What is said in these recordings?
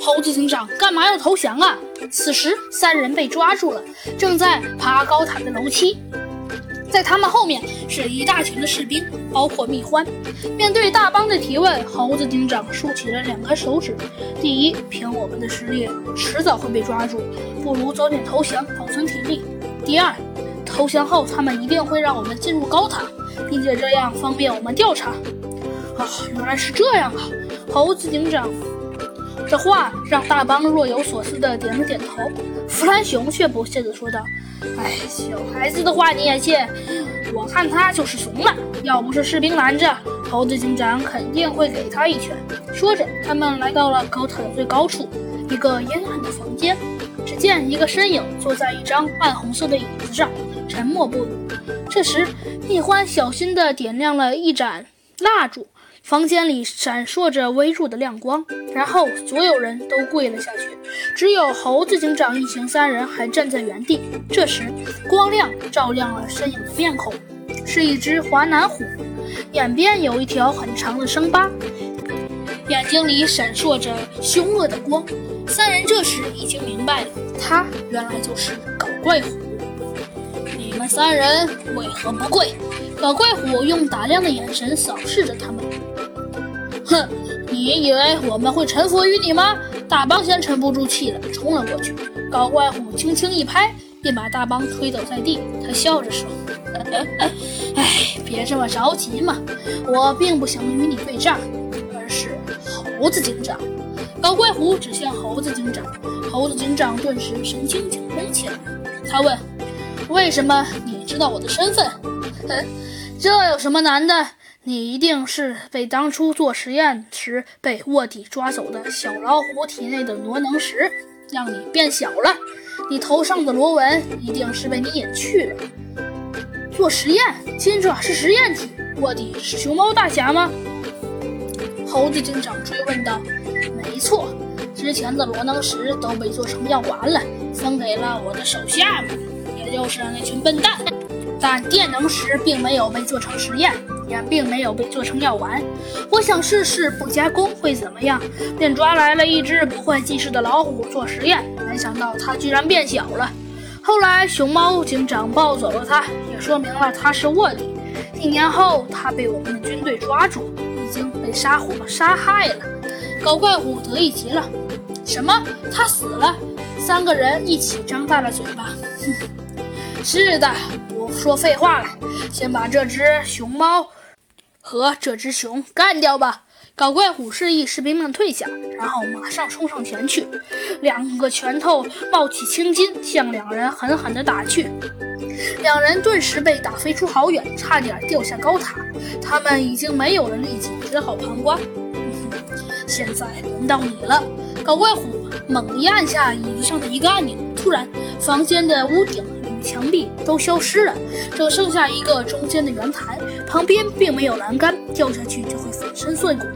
猴子警长干嘛要投降啊？此时，三人被抓住了，正在爬高塔的楼梯。在他们后面是一大群的士兵，包括蜜獾。面对大帮的提问，猴子警长竖起了两根手指：第一，凭我们的实力，迟早会被抓住，不如早点投降，保存体力；第二，投降后他们一定会让我们进入高塔，并且这样方便我们调查。啊，原来是这样啊！猴子警长。这话让大帮若有所思地点了点头，弗兰熊却不屑地说道：“哎，小孩子的话你也信？我看他就是怂了。要不是士兵拦着，猴子警长肯定会给他一拳。”说着，他们来到了高塔的最高处，一个阴暗的房间。只见一个身影坐在一张暗红色的椅子上，沉默不语。这时，蜜獾小心地点亮了一盏蜡烛。房间里闪烁着微弱的亮光，然后所有人都跪了下去，只有猴子警长一行三人还站在原地。这时，光亮照亮了身影的面孔，是一只华南虎，眼边有一条很长的伤疤，眼睛里闪烁着凶恶的光。三人这时已经明白了，他原来就是搞怪虎。你们三人为何不跪？老怪虎用打量的眼神扫视着他们。哼，你以为我们会臣服于你吗？大帮先沉不住气了，冲了过去。搞怪虎轻轻一拍，便把大帮推倒在地。他笑着说：“哎，别这么着急嘛，我并不想与你对战，而是猴子警长。”搞怪虎指向猴子警长，猴子警长顿时神经紧绷起来。他问：“为什么你知道我的身份？”这有什么难的？你一定是被当初做实验时被卧底抓走的小老虎体内的螺能石让你变小了。你头上的螺纹一定是被你隐去了。做实验，金爪是实验体，卧底是熊猫大侠吗？猴子警长追问道。没错，之前的罗能石都被做成药丸了，分给了我的手下们，就是那群笨蛋。但电能石并没有被做成实验。也并没有被做成药丸。我想试试不加工会怎么样，便抓来了一只不会计事的老虎做实验。没想到它居然变小了。后来熊猫警长抱走了它，也说明了它是卧底。一年后，它被我们的军队抓住，已经被沙虎杀害了。搞怪虎得意极了。什么？他死了？三个人一起张大了嘴巴。哼，是的，不说废话了，先把这只熊猫。和这只熊干掉吧！搞怪虎示意士兵们退下，然后马上冲上前去，两个拳头冒起青筋，向两人狠狠地打去。两人顿时被打飞出好远，差点掉下高塔。他们已经没有了力气，只好旁观。现在轮到你了！搞怪虎猛地按下椅子上的一个按钮，突然，房间的屋顶。墙壁都消失了，只剩下一个中间的圆台，旁边并没有栏杆，掉下去就会粉身碎骨。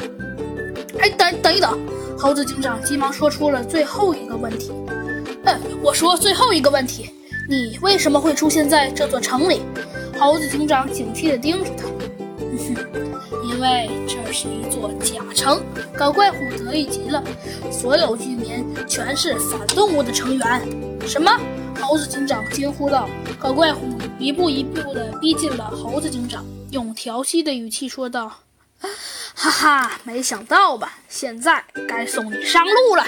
哎，等等一等！猴子警长急忙说出了最后一个问题。嗯，我说最后一个问题，你为什么会出现在这座城里？猴子警长警惕地盯着他。哼哼因为这是一座假城。搞怪虎得意极了，所有居民全是反动物的成员。什么？猴子警长惊呼道：“可怪虎一步一步地逼近了猴子警长，用调戏的语气说道：‘哈哈，没想到吧？现在该送你上路了。’